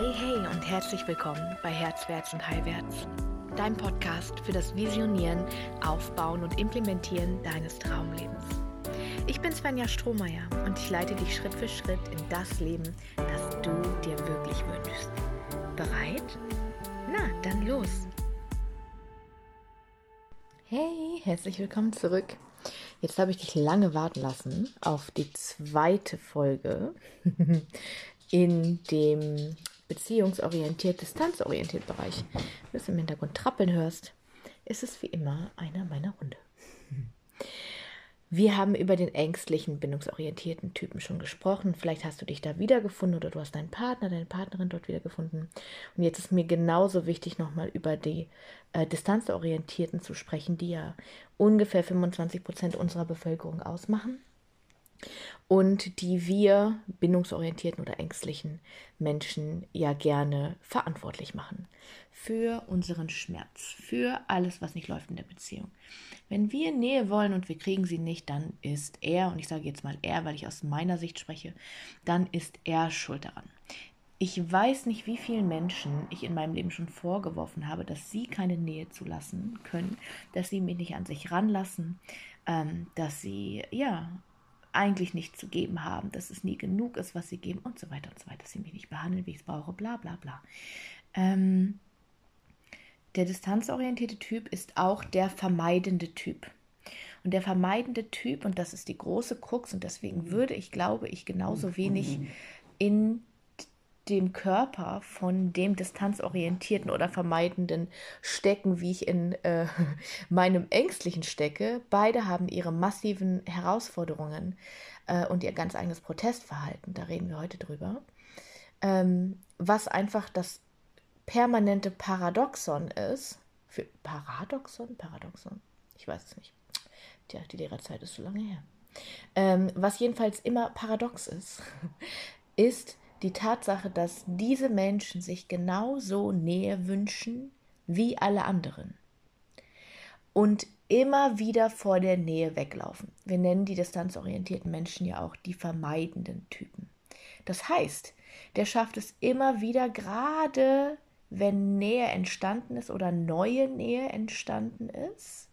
Hey, hey und herzlich willkommen bei Herzwärts und Heilwärts, dein Podcast für das Visionieren, Aufbauen und Implementieren deines Traumlebens. Ich bin Svenja Strohmeier und ich leite dich Schritt für Schritt in das Leben, das du dir wirklich wünschst. Bereit? Na, dann los! Hey, herzlich willkommen zurück. Jetzt habe ich dich lange warten lassen auf die zweite Folge in dem beziehungsorientiert, distanzorientiert Bereich. Wenn du im Hintergrund trappeln hörst, ist es wie immer einer meiner Hunde. Wir haben über den ängstlichen, bindungsorientierten Typen schon gesprochen. Vielleicht hast du dich da wiedergefunden oder du hast deinen Partner, deine Partnerin dort wiedergefunden. Und jetzt ist mir genauso wichtig, nochmal über die äh, distanzorientierten zu sprechen, die ja ungefähr 25 Prozent unserer Bevölkerung ausmachen und die wir bindungsorientierten oder ängstlichen Menschen ja gerne verantwortlich machen für unseren Schmerz, für alles, was nicht läuft in der Beziehung. Wenn wir Nähe wollen und wir kriegen sie nicht, dann ist er, und ich sage jetzt mal er, weil ich aus meiner Sicht spreche, dann ist er schuld daran. Ich weiß nicht, wie vielen Menschen ich in meinem Leben schon vorgeworfen habe, dass sie keine Nähe zulassen können, dass sie mich nicht an sich ranlassen, ähm, dass sie ja eigentlich nicht zu geben haben, dass es nie genug ist, was sie geben und so weiter und so weiter, dass sie mich nicht behandeln, wie ich es brauche, bla bla bla. Ähm, der distanzorientierte Typ ist auch der vermeidende Typ. Und der vermeidende Typ, und das ist die große Krux, und deswegen würde ich, glaube ich, genauso wenig in dem Körper von dem distanzorientierten oder vermeidenden stecken, wie ich in äh, meinem ängstlichen stecke. Beide haben ihre massiven Herausforderungen äh, und ihr ganz eigenes Protestverhalten. Da reden wir heute drüber. Ähm, was einfach das permanente Paradoxon ist. Für Paradoxon? Paradoxon? Ich weiß es nicht. Tja, die Lehrerzeit ist so lange her. Ähm, was jedenfalls immer paradox ist, ist, die Tatsache, dass diese Menschen sich genauso Nähe wünschen wie alle anderen und immer wieder vor der Nähe weglaufen. Wir nennen die distanzorientierten Menschen ja auch die vermeidenden Typen. Das heißt, der schafft es immer wieder, gerade wenn Nähe entstanden ist oder neue Nähe entstanden ist,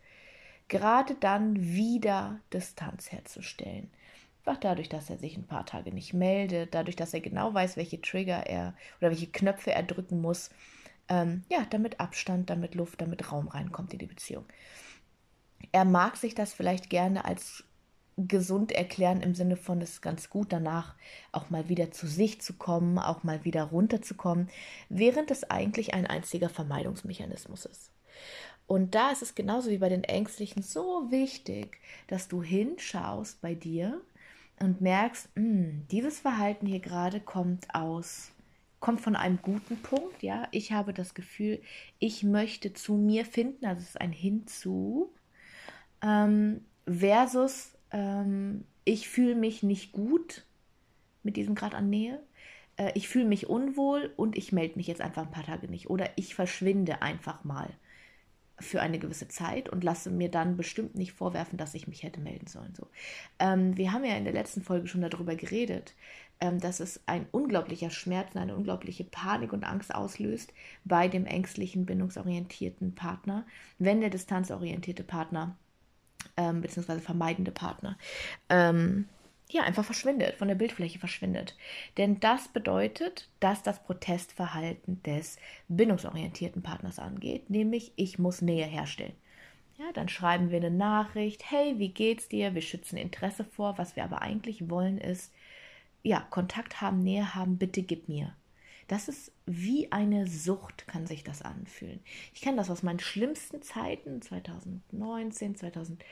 gerade dann wieder Distanz herzustellen. Einfach dadurch, dass er sich ein paar Tage nicht meldet, dadurch, dass er genau weiß, welche Trigger er oder welche Knöpfe er drücken muss. Ähm, ja, damit Abstand, damit Luft, damit Raum reinkommt in die Beziehung. Er mag sich das vielleicht gerne als gesund erklären im Sinne von, es ist ganz gut danach auch mal wieder zu sich zu kommen, auch mal wieder runterzukommen, während es eigentlich ein einziger Vermeidungsmechanismus ist. Und da ist es genauso wie bei den Ängstlichen so wichtig, dass du hinschaust bei dir, und merkst, mh, hm, dieses Verhalten hier gerade kommt aus, kommt von einem guten Punkt, ja. Ich habe das Gefühl, ich möchte zu mir finden, also es ist ein Hinzu, ähm, versus ähm, ich fühle mich nicht gut mit diesem Grad an Nähe. Äh, ich fühle mich unwohl und ich melde mich jetzt einfach ein paar Tage nicht. Oder ich verschwinde einfach mal für eine gewisse Zeit und lasse mir dann bestimmt nicht vorwerfen, dass ich mich hätte melden sollen. So. Ähm, wir haben ja in der letzten Folge schon darüber geredet, ähm, dass es ein unglaublicher Schmerz und eine unglaubliche Panik und Angst auslöst bei dem ängstlichen, bindungsorientierten Partner, wenn der distanzorientierte Partner ähm, beziehungsweise vermeidende Partner ähm, ja, einfach verschwindet, von der Bildfläche verschwindet. Denn das bedeutet, dass das Protestverhalten des bindungsorientierten Partners angeht, nämlich ich muss Nähe herstellen. Ja, dann schreiben wir eine Nachricht, hey, wie geht's dir? Wir schützen Interesse vor. Was wir aber eigentlich wollen ist, ja, Kontakt haben, Nähe haben, bitte gib mir. Das ist wie eine Sucht, kann sich das anfühlen. Ich kenne das aus meinen schlimmsten Zeiten, 2019, 2020.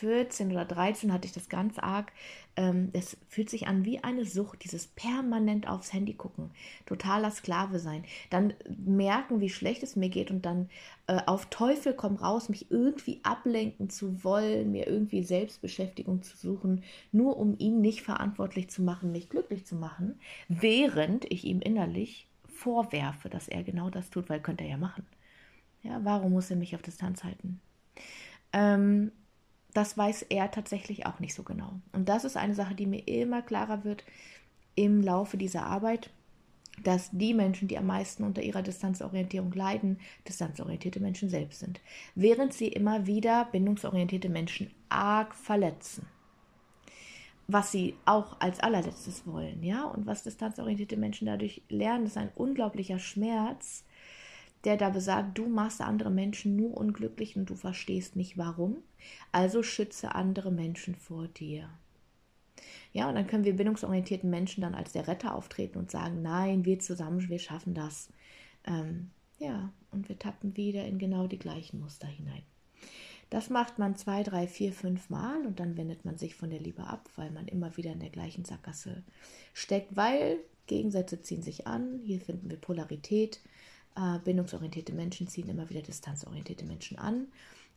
14 oder 13 hatte ich das ganz arg. Ähm, es fühlt sich an wie eine Sucht, dieses permanent aufs Handy gucken, totaler Sklave sein. Dann merken, wie schlecht es mir geht und dann äh, auf Teufel komm raus, mich irgendwie ablenken zu wollen, mir irgendwie Selbstbeschäftigung zu suchen, nur um ihn nicht verantwortlich zu machen, mich glücklich zu machen, während ich ihm innerlich vorwerfe, dass er genau das tut, weil könnte er ja machen. Ja, warum muss er mich auf Distanz halten? Ähm, das weiß er tatsächlich auch nicht so genau. Und das ist eine Sache, die mir immer klarer wird im Laufe dieser Arbeit. dass die Menschen, die am meisten unter ihrer Distanzorientierung leiden, distanzorientierte Menschen selbst sind, während sie immer wieder bindungsorientierte Menschen arg verletzen. Was sie auch als allerletztes wollen, ja, und was distanzorientierte Menschen dadurch lernen, ist ein unglaublicher Schmerz, der da besagt, du machst andere Menschen nur unglücklich und du verstehst nicht warum, also schütze andere Menschen vor dir. Ja, und dann können wir bindungsorientierten Menschen dann als der Retter auftreten und sagen, nein, wir zusammen, wir schaffen das. Ähm, ja, und wir tappen wieder in genau die gleichen Muster hinein. Das macht man zwei, drei, vier, fünf Mal und dann wendet man sich von der Liebe ab, weil man immer wieder in der gleichen Sackgasse steckt, weil Gegensätze ziehen sich an. Hier finden wir Polarität. Äh, bindungsorientierte Menschen ziehen immer wieder distanzorientierte Menschen an,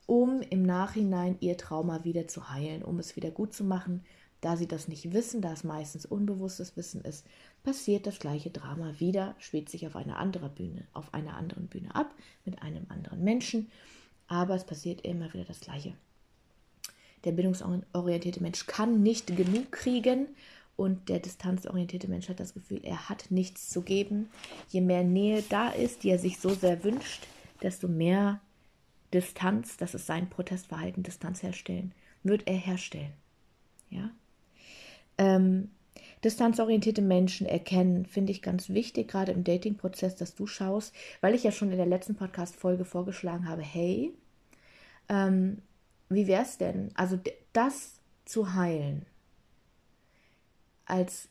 um im Nachhinein ihr Trauma wieder zu heilen, um es wieder gut zu machen. Da sie das nicht wissen, da es meistens unbewusstes Wissen ist, passiert das gleiche Drama wieder, spielt sich auf einer anderen Bühne, auf einer anderen Bühne ab, mit einem anderen Menschen, aber es passiert immer wieder das Gleiche. Der bindungsorientierte Mensch kann nicht genug kriegen und der distanzorientierte Mensch hat das Gefühl, er hat nichts zu geben. Je mehr Nähe da ist, die er sich so sehr wünscht, desto mehr Distanz, das ist sein Protestverhalten, Distanz herstellen, wird er herstellen. Ja? Ähm, distanzorientierte Menschen erkennen, finde ich ganz wichtig, gerade im Dating-Prozess, dass du schaust, weil ich ja schon in der letzten Podcast-Folge vorgeschlagen habe, hey, ähm, wie wäre es denn? Also das zu heilen, als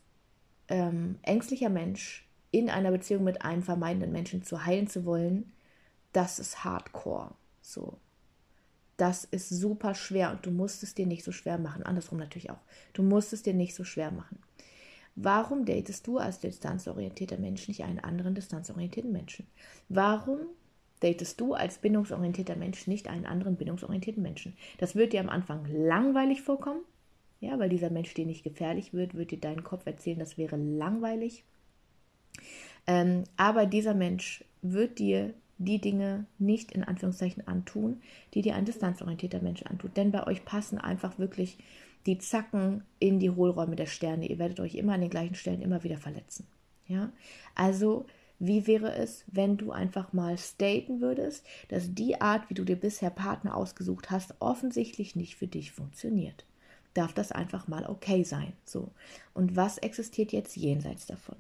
ähm, ängstlicher Mensch in einer Beziehung mit einem vermeidenden Menschen zu heilen zu wollen, das ist hardcore. So. Das ist super schwer und du musst es dir nicht so schwer machen. Andersrum natürlich auch. Du musst es dir nicht so schwer machen. Warum datest du als distanzorientierter Mensch nicht einen anderen distanzorientierten Menschen? Warum datest du als bindungsorientierter Mensch nicht einen anderen bindungsorientierten Menschen? Das wird dir am Anfang langweilig vorkommen, ja, weil dieser Mensch dir nicht gefährlich wird, wird dir dein Kopf erzählen, das wäre langweilig. Ähm, aber dieser Mensch wird dir die Dinge nicht in Anführungszeichen antun, die dir ein distanzorientierter Mensch antut. Denn bei euch passen einfach wirklich die Zacken in die Hohlräume der Sterne. Ihr werdet euch immer an den gleichen Stellen immer wieder verletzen. Ja, also wie wäre es, wenn du einfach mal staten würdest, dass die Art, wie du dir bisher Partner ausgesucht hast, offensichtlich nicht für dich funktioniert? Darf das einfach mal okay sein. So. Und was existiert jetzt jenseits davon?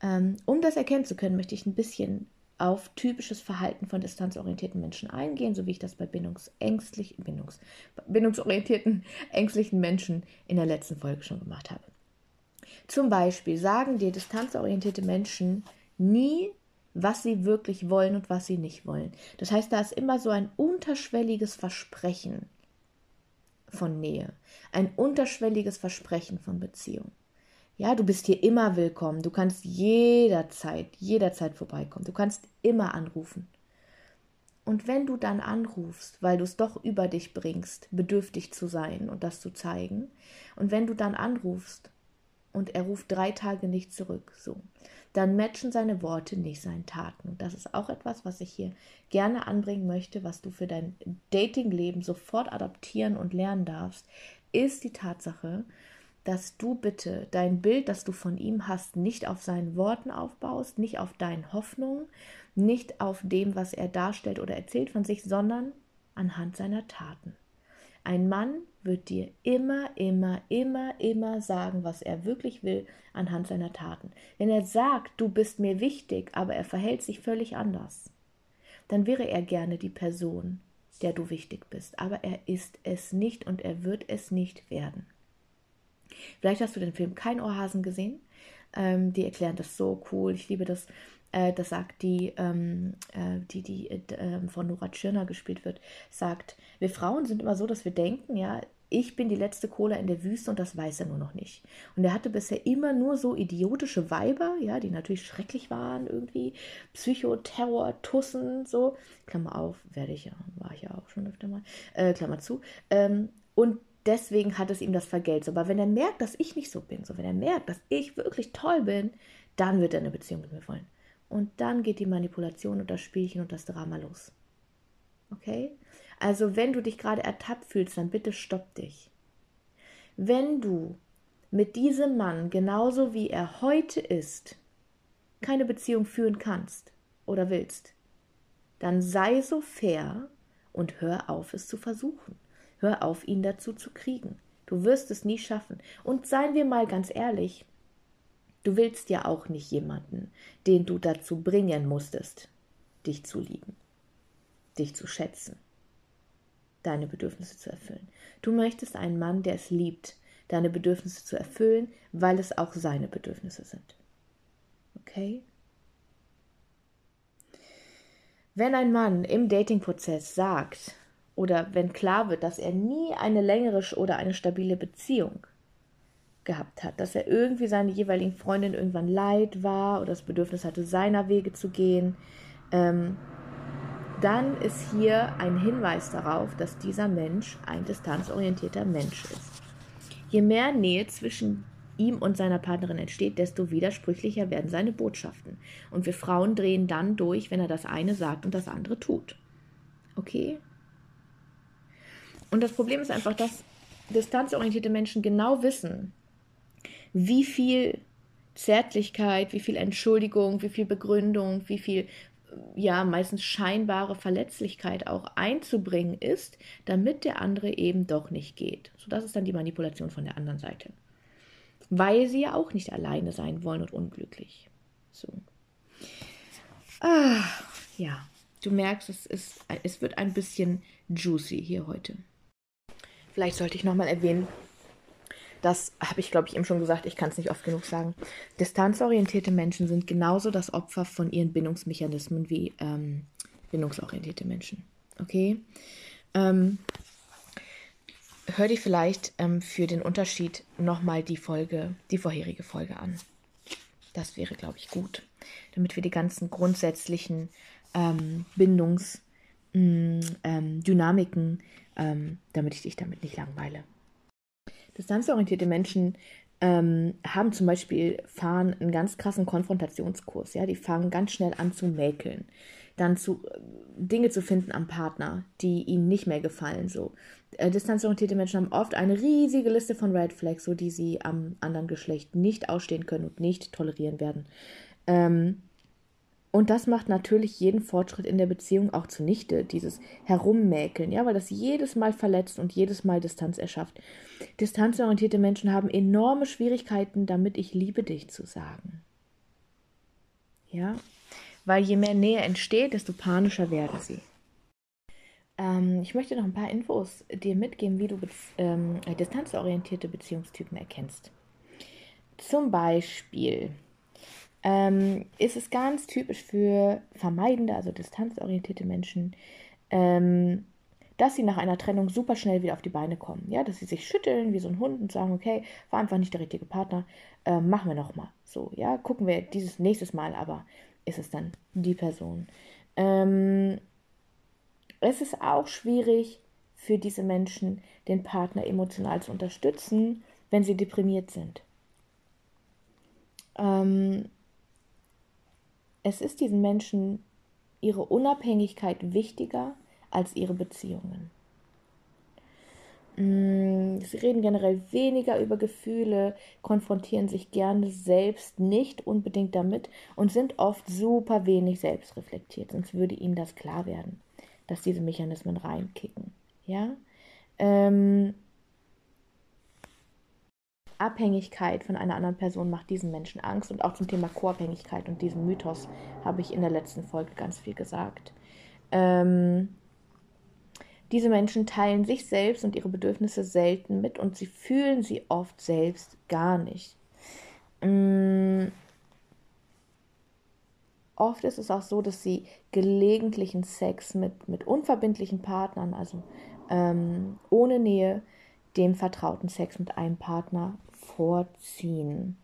Ähm, um das erkennen zu können, möchte ich ein bisschen auf typisches Verhalten von distanzorientierten Menschen eingehen, so wie ich das bei bindungsängstlich, Bindungs, bindungsorientierten, ängstlichen Menschen in der letzten Folge schon gemacht habe. Zum Beispiel sagen dir distanzorientierte Menschen nie, was sie wirklich wollen und was sie nicht wollen. Das heißt, da ist immer so ein unterschwelliges Versprechen von Nähe, ein unterschwelliges Versprechen von Beziehung. Ja, du bist hier immer willkommen. Du kannst jederzeit, jederzeit vorbeikommen. Du kannst immer anrufen. Und wenn du dann anrufst, weil du es doch über dich bringst, bedürftig zu sein und das zu zeigen, und wenn du dann anrufst und er ruft drei Tage nicht zurück, so, dann matchen seine Worte nicht seinen Taten. Und das ist auch etwas, was ich hier gerne anbringen möchte, was du für dein Datingleben sofort adaptieren und lernen darfst, ist die Tatsache, dass du bitte dein Bild, das du von ihm hast, nicht auf seinen Worten aufbaust, nicht auf deinen Hoffnungen, nicht auf dem, was er darstellt oder erzählt von sich, sondern anhand seiner Taten. Ein Mann wird dir immer, immer, immer, immer sagen, was er wirklich will anhand seiner Taten. Wenn er sagt, du bist mir wichtig, aber er verhält sich völlig anders, dann wäre er gerne die Person, der du wichtig bist. Aber er ist es nicht und er wird es nicht werden. Vielleicht hast du den Film Kein Ohrhasen gesehen. Ähm, die erklären das so cool. Ich liebe das. Äh, das sagt die, ähm, äh, die, die äh, von Nora Tschirner gespielt wird, sagt, wir Frauen sind immer so, dass wir denken, ja, ich bin die letzte Cola in der Wüste und das weiß er nur noch nicht. Und er hatte bisher immer nur so idiotische Weiber, ja, die natürlich schrecklich waren, irgendwie. Psychoterror, Tussen, so. Klammer auf, werde ich ja, war ich ja auch schon öfter mal. Äh, Klammer zu. Ähm, und deswegen hat es ihm das vergelt. Aber wenn er merkt, dass ich nicht so bin, so wenn er merkt, dass ich wirklich toll bin, dann wird er eine Beziehung mit mir wollen. Und dann geht die Manipulation und das Spielchen und das Drama los. Okay? Also wenn du dich gerade ertappt fühlst, dann bitte stopp dich. Wenn du mit diesem Mann genauso wie er heute ist, keine Beziehung führen kannst oder willst, dann sei so fair und hör auf, es zu versuchen. Hör auf, ihn dazu zu kriegen. Du wirst es nie schaffen. Und seien wir mal ganz ehrlich, du willst ja auch nicht jemanden, den du dazu bringen musstest, dich zu lieben, dich zu schätzen, deine Bedürfnisse zu erfüllen. Du möchtest einen Mann, der es liebt, deine Bedürfnisse zu erfüllen, weil es auch seine Bedürfnisse sind. Okay? Wenn ein Mann im Datingprozess sagt, oder wenn klar wird, dass er nie eine längere oder eine stabile Beziehung gehabt hat, dass er irgendwie seine jeweiligen Freundinnen irgendwann leid war oder das Bedürfnis hatte, seiner Wege zu gehen, ähm, dann ist hier ein Hinweis darauf, dass dieser Mensch ein distanzorientierter Mensch ist. Je mehr Nähe zwischen ihm und seiner Partnerin entsteht, desto widersprüchlicher werden seine Botschaften. Und wir Frauen drehen dann durch, wenn er das eine sagt und das andere tut. Okay? Und das Problem ist einfach, dass distanzorientierte Menschen genau wissen, wie viel Zärtlichkeit, wie viel Entschuldigung, wie viel Begründung, wie viel ja meistens scheinbare Verletzlichkeit auch einzubringen ist, damit der andere eben doch nicht geht. So das ist dann die Manipulation von der anderen Seite. Weil sie ja auch nicht alleine sein wollen und unglücklich. So. Ah, ja, du merkst, es, ist, es wird ein bisschen juicy hier heute. Vielleicht sollte ich nochmal erwähnen, das habe ich, glaube ich, eben schon gesagt, ich kann es nicht oft genug sagen. Distanzorientierte Menschen sind genauso das Opfer von ihren Bindungsmechanismen wie ähm, bindungsorientierte Menschen. Okay? Ähm, hör dir vielleicht ähm, für den Unterschied nochmal die Folge, die vorherige Folge an. Das wäre, glaube ich, gut, damit wir die ganzen grundsätzlichen ähm, Bindungsdynamiken mm, ähm, damit ich dich damit nicht langweile. Distanzorientierte Menschen ähm, haben zum Beispiel, fahren einen ganz krassen Konfrontationskurs. Ja? Die fangen ganz schnell an zu mäkeln. Dann zu äh, Dinge zu finden am Partner, die ihnen nicht mehr gefallen. So. Äh, distanzorientierte Menschen haben oft eine riesige Liste von Red Flags, so die sie am anderen Geschlecht nicht ausstehen können und nicht tolerieren werden. Ähm, und das macht natürlich jeden Fortschritt in der Beziehung auch zunichte, dieses Herummäkeln, ja, weil das jedes Mal verletzt und jedes Mal Distanz erschafft. Distanzorientierte Menschen haben enorme Schwierigkeiten, damit ich liebe dich zu sagen. Ja, weil je mehr Nähe entsteht, desto panischer werden sie. Ähm, ich möchte noch ein paar Infos dir mitgeben, wie du ähm, distanzorientierte Beziehungstypen erkennst. Zum Beispiel ähm, ist es ganz typisch für vermeidende, also distanzorientierte Menschen, ähm, dass sie nach einer Trennung super schnell wieder auf die Beine kommen. Ja, dass sie sich schütteln wie so ein Hund und sagen, okay, war einfach nicht der richtige Partner, äh, machen wir nochmal. So, ja, gucken wir dieses nächstes Mal, aber ist es dann die Person. Ähm, es ist auch schwierig für diese Menschen, den Partner emotional zu unterstützen, wenn sie deprimiert sind. Ähm, es ist diesen Menschen ihre Unabhängigkeit wichtiger als ihre Beziehungen. Mm, sie reden generell weniger über Gefühle, konfrontieren sich gerne selbst nicht unbedingt damit und sind oft super wenig selbstreflektiert, sonst würde ihnen das klar werden, dass diese Mechanismen reinkicken. Ja? Ähm, Abhängigkeit von einer anderen Person macht diesen Menschen Angst. Und auch zum Thema Co-Abhängigkeit und diesem Mythos habe ich in der letzten Folge ganz viel gesagt. Ähm, diese Menschen teilen sich selbst und ihre Bedürfnisse selten mit und sie fühlen sie oft selbst gar nicht. Ähm, oft ist es auch so, dass sie gelegentlichen Sex mit, mit unverbindlichen Partnern, also ähm, ohne Nähe, dem vertrauten Sex mit einem Partner vorziehen.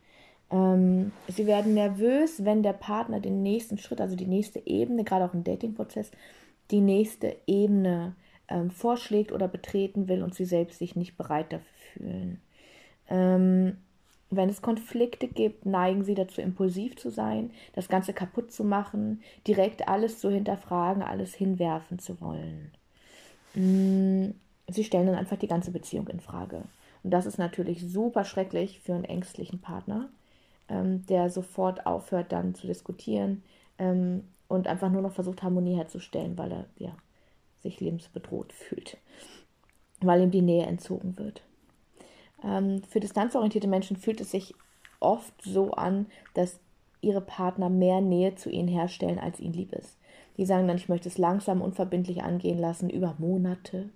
Ähm, sie werden nervös, wenn der Partner den nächsten Schritt, also die nächste Ebene, gerade auch im Datingprozess, die nächste Ebene ähm, vorschlägt oder betreten will und sie selbst sich nicht bereit dafür fühlen. Ähm, wenn es Konflikte gibt, neigen sie dazu, impulsiv zu sein, das Ganze kaputt zu machen, direkt alles zu hinterfragen, alles hinwerfen zu wollen. Mm, sie stellen dann einfach die ganze Beziehung in Frage. Und das ist natürlich super schrecklich für einen ängstlichen Partner, ähm, der sofort aufhört, dann zu diskutieren ähm, und einfach nur noch versucht, Harmonie herzustellen, weil er ja, sich lebensbedroht fühlt, weil ihm die Nähe entzogen wird. Ähm, für distanzorientierte Menschen fühlt es sich oft so an, dass ihre Partner mehr Nähe zu ihnen herstellen, als ihnen lieb ist. Die sagen dann, ich möchte es langsam unverbindlich angehen lassen, über Monate.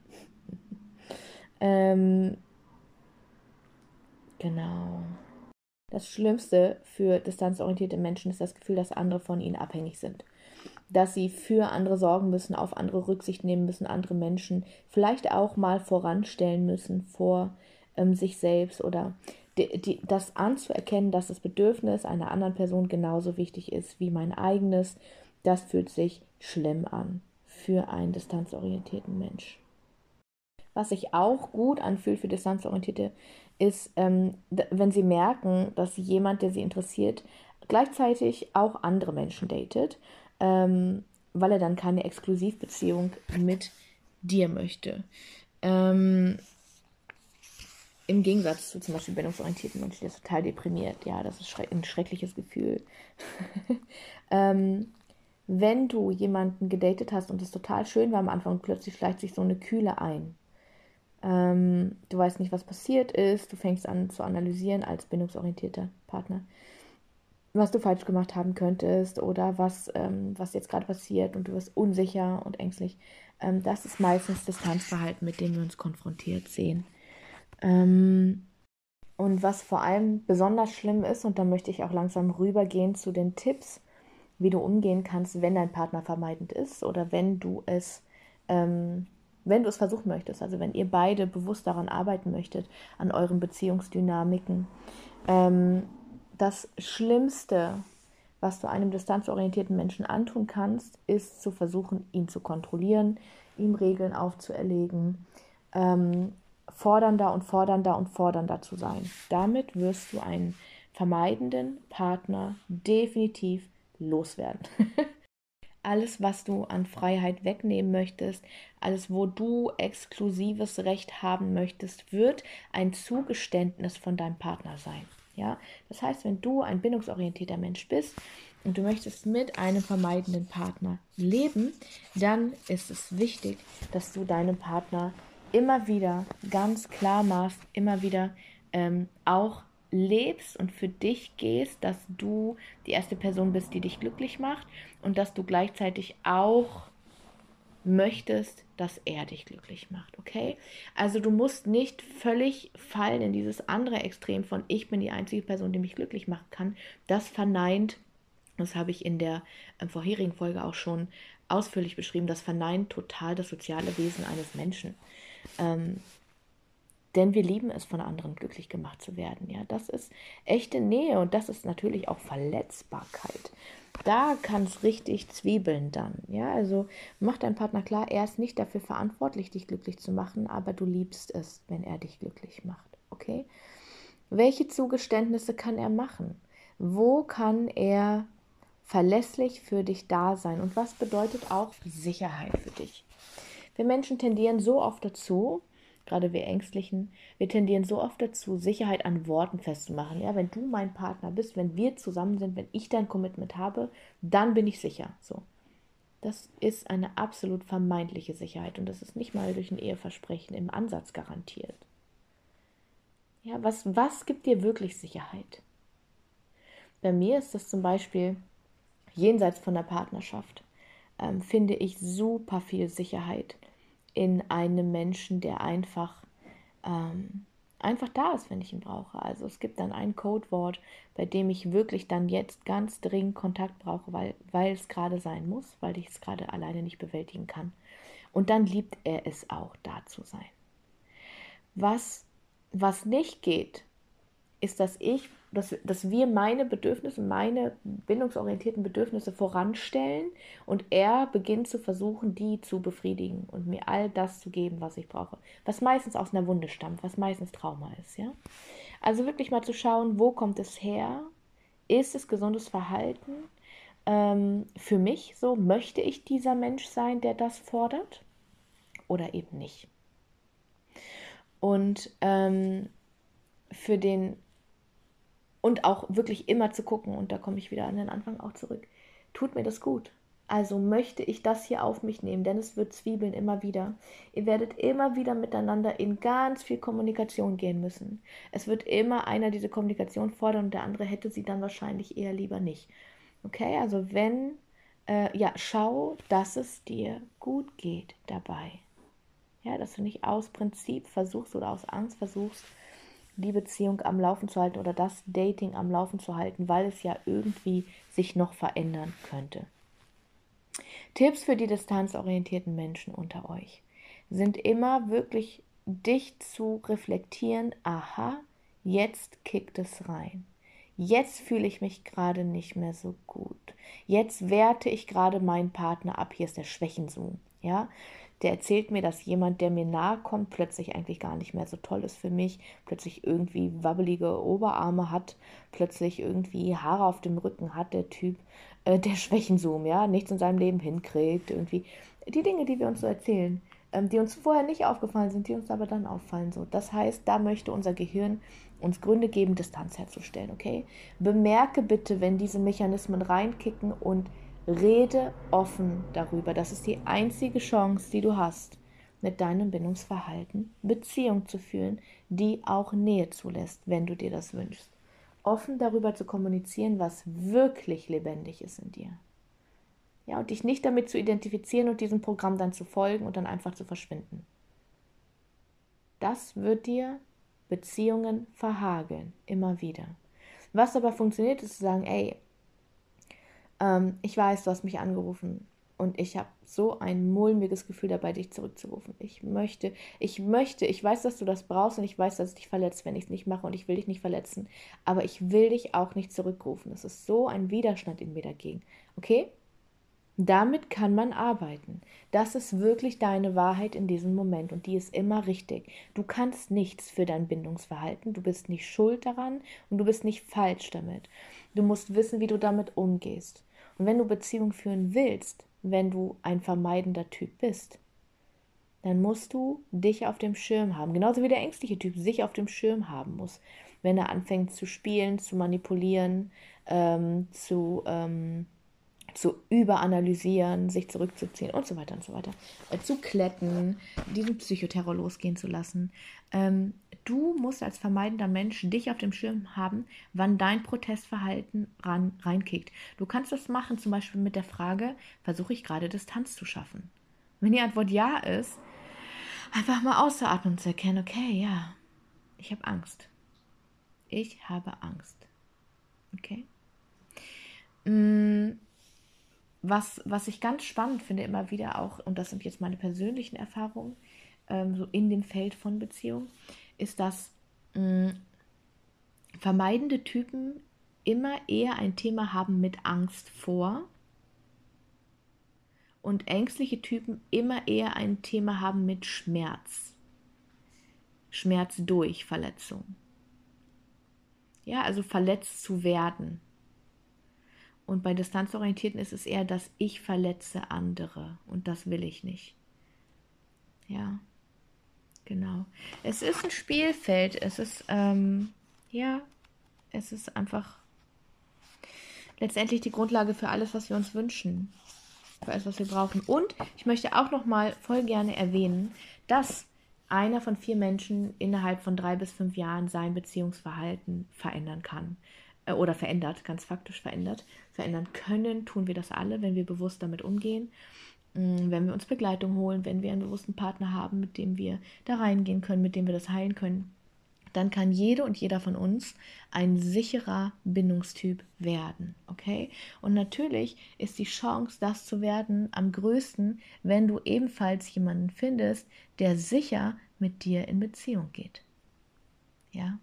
ähm, genau. Das Schlimmste für distanzorientierte Menschen ist das Gefühl, dass andere von ihnen abhängig sind. Dass sie für andere sorgen müssen, auf andere Rücksicht nehmen müssen, andere Menschen vielleicht auch mal voranstellen müssen vor ähm, sich selbst oder die, die, das anzuerkennen, dass das Bedürfnis einer anderen Person genauso wichtig ist wie mein eigenes, das fühlt sich schlimm an für einen distanzorientierten Mensch. Was sich auch gut anfühlt für Distanzorientierte, ist, ähm, wenn sie merken, dass jemand, der sie interessiert, gleichzeitig auch andere Menschen datet, ähm, weil er dann keine Exklusivbeziehung mit dir möchte. Ähm, im Gegensatz zu zum Beispiel bindungsorientierten Menschen, die ist total deprimiert. Ja, das ist ein schreckliches Gefühl. ähm, wenn du jemanden gedatet hast und es total schön war am Anfang und plötzlich schleicht sich so eine Kühle ein. Ähm, du weißt nicht, was passiert ist, du fängst an zu analysieren als bindungsorientierter Partner, was du falsch gemacht haben könntest oder was, ähm, was jetzt gerade passiert und du wirst unsicher und ängstlich. Ähm, das ist meistens Distanzverhalten, mit dem wir uns konfrontiert sehen. Ähm, und was vor allem besonders schlimm ist, und da möchte ich auch langsam rübergehen zu den Tipps, wie du umgehen kannst, wenn dein Partner vermeidend ist oder wenn du es, ähm, wenn du es versuchen möchtest, also wenn ihr beide bewusst daran arbeiten möchtet, an euren Beziehungsdynamiken. Ähm, das Schlimmste, was du einem distanzorientierten Menschen antun kannst, ist zu versuchen, ihn zu kontrollieren, ihm Regeln aufzuerlegen, ähm, fordernder und fordernder und fordernder zu sein. Damit wirst du einen vermeidenden Partner definitiv loswerden. alles, was du an Freiheit wegnehmen möchtest, alles, wo du exklusives Recht haben möchtest, wird ein Zugeständnis von deinem Partner sein. Ja, das heißt, wenn du ein bindungsorientierter Mensch bist und du möchtest mit einem vermeidenden Partner leben, dann ist es wichtig, dass du deinem Partner immer wieder ganz klar machst, immer wieder ähm, auch lebst und für dich gehst, dass du die erste Person bist, die dich glücklich macht und dass du gleichzeitig auch möchtest, dass er dich glücklich macht, okay? Also du musst nicht völlig fallen in dieses andere Extrem von ich bin die einzige Person, die mich glücklich machen kann. Das verneint, das habe ich in der äh, vorherigen Folge auch schon ausführlich beschrieben, das verneint total das soziale Wesen eines Menschen. Ähm, denn wir lieben es, von anderen glücklich gemacht zu werden. Ja, das ist echte Nähe und das ist natürlich auch Verletzbarkeit. Da kann es richtig zwiebeln dann. Ja, also mach deinem Partner klar, er ist nicht dafür verantwortlich, dich glücklich zu machen, aber du liebst es, wenn er dich glücklich macht. Okay? Welche Zugeständnisse kann er machen? Wo kann er verlässlich für dich da sein? Und was bedeutet auch Sicherheit für dich? Wir Menschen tendieren so oft dazu, gerade wir Ängstlichen, wir tendieren so oft dazu, Sicherheit an Worten festzumachen. Ja, wenn du mein Partner bist, wenn wir zusammen sind, wenn ich dein Commitment habe, dann bin ich sicher. So. Das ist eine absolut vermeintliche Sicherheit und das ist nicht mal durch ein Eheversprechen im Ansatz garantiert. Ja, was, was gibt dir wirklich Sicherheit? Bei mir ist das zum Beispiel jenseits von der Partnerschaft ähm, finde ich super viel Sicherheit in einem Menschen, der einfach, ähm, einfach da ist, wenn ich ihn brauche. Also es gibt dann ein Codewort, bei dem ich wirklich dann jetzt ganz dringend Kontakt brauche, weil, weil es gerade sein muss, weil ich es gerade alleine nicht bewältigen kann. Und dann liebt er es auch, da zu sein. Was, was nicht geht, ist, dass ich dass, dass wir meine Bedürfnisse, meine bindungsorientierten Bedürfnisse voranstellen und er beginnt zu versuchen, die zu befriedigen und mir all das zu geben, was ich brauche. Was meistens aus einer Wunde stammt, was meistens Trauma ist, ja. Also wirklich mal zu schauen, wo kommt es her? Ist es gesundes Verhalten? Ähm, für mich so, möchte ich dieser Mensch sein, der das fordert? Oder eben nicht? Und ähm, für den Und auch wirklich immer zu gucken, und da komme ich wieder an den Anfang auch zurück, tut mir das gut? Also möchte ich das hier auf mich nehmen, denn es wird zwiebeln immer wieder. Ihr werdet immer wieder miteinander in ganz viel Kommunikation gehen müssen. Es wird immer einer diese Kommunikation fordern und der andere hätte sie dann wahrscheinlich eher lieber nicht. Okay, also wenn, äh, ja, schau, dass es dir gut geht dabei. Ja, dass du nicht aus Prinzip versuchst oder aus Angst versuchst, die Beziehung am Laufen zu halten oder das Dating am Laufen zu halten, weil es ja irgendwie sich noch verändern könnte. Tipps für die distanzorientierten Menschen unter euch sind immer wirklich dich zu reflektieren, aha, jetzt kickt es rein. Jetzt fühle ich mich gerade nicht mehr so gut. Jetzt werte ich gerade meinen Partner ab. Hier ist der Schwächenzoom. Ja, der erzählt mir, dass jemand, der mir nahe kommt, plötzlich eigentlich gar nicht mehr so toll ist für mich, plötzlich irgendwie wabbelige Oberarme hat, plötzlich irgendwie Haare auf dem Rücken hat, der Typ, äh, der Schwächenzoom, ja, nichts in seinem Leben hinkriegt, irgendwie. Die Dinge, die wir uns so erzählen, ähm, die uns vorher nicht aufgefallen sind, die uns aber dann auffallen. So. Das heißt, da möchte unser Gehirn uns Gründe geben, Distanz herzustellen, okay? Bemerke bitte, wenn diese Mechanismen reinkicken und rede offen darüber. Das ist die einzige Chance, die du hast, mit deinem Bindungsverhalten Beziehung zu führen, die auch Nähe zulässt, wenn du dir das wünschst offen darüber zu kommunizieren, was wirklich lebendig ist in dir. Ja, und dich nicht damit zu identifizieren und diesem Programm dann zu folgen und dann einfach zu verschwinden. Das wird dir Beziehungen verhageln, immer wieder. Was aber funktioniert, ist zu sagen, ey, ähm, ich weiß, du hast mich angerufen, und ich habe so ein mulmiges Gefühl dabei, dich zurückzurufen. Ich möchte, ich möchte, ich weiß, dass du das brauchst und ich weiß, dass es dich verletzt, wenn ich es nicht mache und ich will dich nicht verletzen. Aber ich will dich auch nicht zurückrufen. Es ist so ein Widerstand in mir dagegen. Okay? Damit kann man arbeiten. Das ist wirklich deine Wahrheit in diesem Moment und die ist immer richtig. Du kannst nichts für dein Bindungsverhalten, du bist nicht schuld daran und du bist nicht falsch damit. Du musst wissen, wie du damit umgehst. Wenn du Beziehung führen willst, wenn du ein vermeidender Typ bist, dann musst du dich auf dem Schirm haben. Genauso wie der ängstliche Typ sich auf dem Schirm haben muss, wenn er anfängt zu spielen, zu manipulieren, ähm, zu, ähm, zu überanalysieren, sich zurückzuziehen und so weiter und so weiter, äh, zu kletten, diesen Psychoterror losgehen zu lassen. Ähm, du musst als vermeidender Mensch dich auf dem Schirm haben, wann dein Protestverhalten ran, reinkickt. Du kannst das machen, zum Beispiel mit der Frage, versuche ich gerade Distanz zu schaffen? Wenn die Antwort ja ist, einfach mal außeratmen und zu erkennen, okay, ja, ich habe Angst. Ich habe Angst. Okay? Mm, was, was ich ganz spannend finde, immer wieder auch, und das sind jetzt meine persönlichen Erfahrungen, ähm, so in dem Feld von Beziehung, ist, dass mh, mm, vermeidende Typen immer eher ein Thema haben mit Angst vor und ängstliche Typen immer eher ein Thema haben mit Schmerz. Schmerz durch Verletzung. Ja, also verletzt zu werden. Und bei Distanzorientierten ist es eher, dass ich verletze andere und das will ich nicht. Ja. Genau. Es ist ein Spielfeld. Es ist, ähm, ja, es ist einfach letztendlich die Grundlage für alles, was wir uns wünschen. Für alles, was wir brauchen. Und ich möchte auch noch mal voll gerne erwähnen, dass einer von vier Menschen innerhalb von drei bis fünf Jahren sein Beziehungsverhalten verändern kann. Äh, oder verändert, ganz faktisch verändert. Verändern können, tun wir das alle, wenn wir bewusst damit umgehen. Mm, wenn wir uns Begleitung holen, wenn wir einen bewussten Partner haben, mit dem wir da reingehen können, mit dem wir das heilen können, dann kann jede und jeder von uns ein sicherer Bindungstyp werden. Okay? Und natürlich ist die Chance, das zu werden, am größten, wenn du ebenfalls jemanden findest, der sicher mit dir in Beziehung geht. Ja?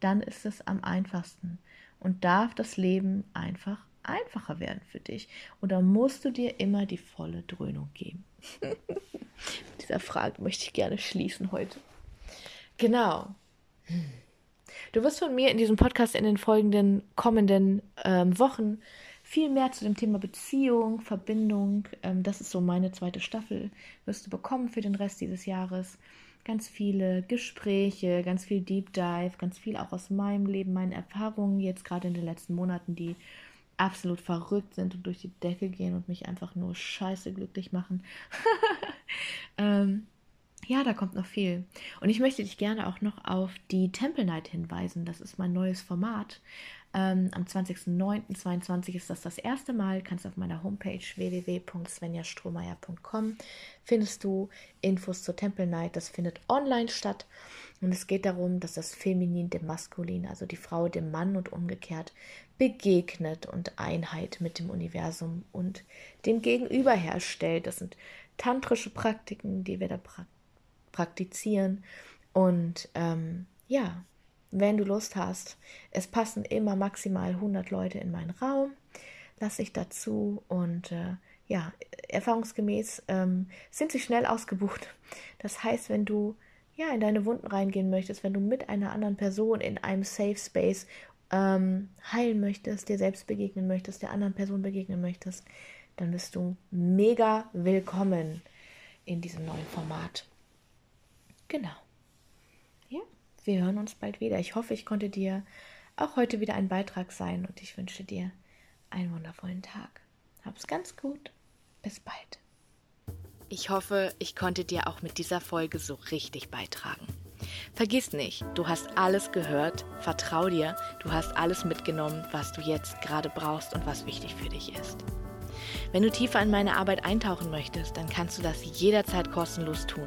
Dann ist es am einfachsten und darf das Leben einfach einfacher werden für dich? Oder musst du dir immer die volle Dröhnung geben? Dieser Frage möchte ich gerne schließen heute. Genau. Du wirst von mir in diesem Podcast in den folgenden kommenden ähm, Wochen viel mehr zu dem Thema Beziehung, Verbindung, ähm, das ist so meine zweite Staffel, wirst du bekommen für den Rest dieses Jahres. Ganz viele Gespräche, ganz viel Deep Dive, ganz viel auch aus meinem Leben, meinen Erfahrungen jetzt gerade in den letzten Monaten, die absolut verrückt sind und durch die Decke gehen und mich einfach nur scheiße glücklich machen. ähm, ja, da kommt noch viel. Und ich möchte dich gerne auch noch auf die Temple Night hinweisen. Das ist mein neues Format. Ähm, am 20.09.22 ist das das erste Mal. Kannst auf meiner Homepage www.svenjastrohmeier.com findest du Infos zur Temple Night. Das findet online statt. Und es geht darum, dass das Feminin dem Maskulin, also die Frau dem Mann und umgekehrt, begegnet und Einheit mit dem Universum und dem Gegenüber herstellt. Das sind tantrische Praktiken, die wir da praktizieren praktizieren. Und ähm, ja, wenn du Lust hast, es passen immer maximal 100 Leute in meinen Raum, lass ich dazu und äh, ja, erfahrungsgemäß ähm, sind sie schnell ausgebucht. Das heißt, wenn du ja in deine Wunden reingehen möchtest, wenn du mit einer anderen Person in einem Safe Space ähm, heilen möchtest, dir selbst begegnen möchtest, der anderen Person begegnen möchtest, dann bist du mega willkommen in diesem neuen Format. Genau. Ja, wir hören uns bald wieder. Ich hoffe, ich konnte dir auch heute wieder ein Beitrag sein und ich wünsche dir einen wundervollen Tag. Hab's ganz gut. Bis bald. Ich hoffe, ich konnte dir auch mit dieser Folge so richtig beitragen. Vergiss nicht, du hast alles gehört, vertrau dir, du hast alles mitgenommen, was du jetzt gerade brauchst und was wichtig für dich ist. Wenn du tiefer in meine Arbeit eintauchen möchtest, dann kannst du das jederzeit kostenlos tun.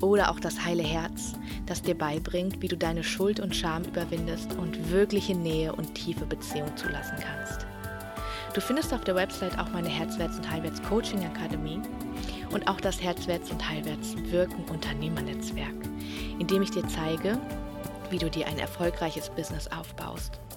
Oder auch das heile Herz, das dir beibringt, wie du deine Schuld und Scham überwindest und wirkliche Nähe und tiefe Beziehung zulassen kannst. Du findest auf der Website auch meine Herzwärts- und Heilwärts Coaching Akademie und auch das Herzwärts- und Heilwärts Wirken Unternehmernetzwerk, in dem ich dir zeige, wie du dir ein erfolgreiches Business aufbaust.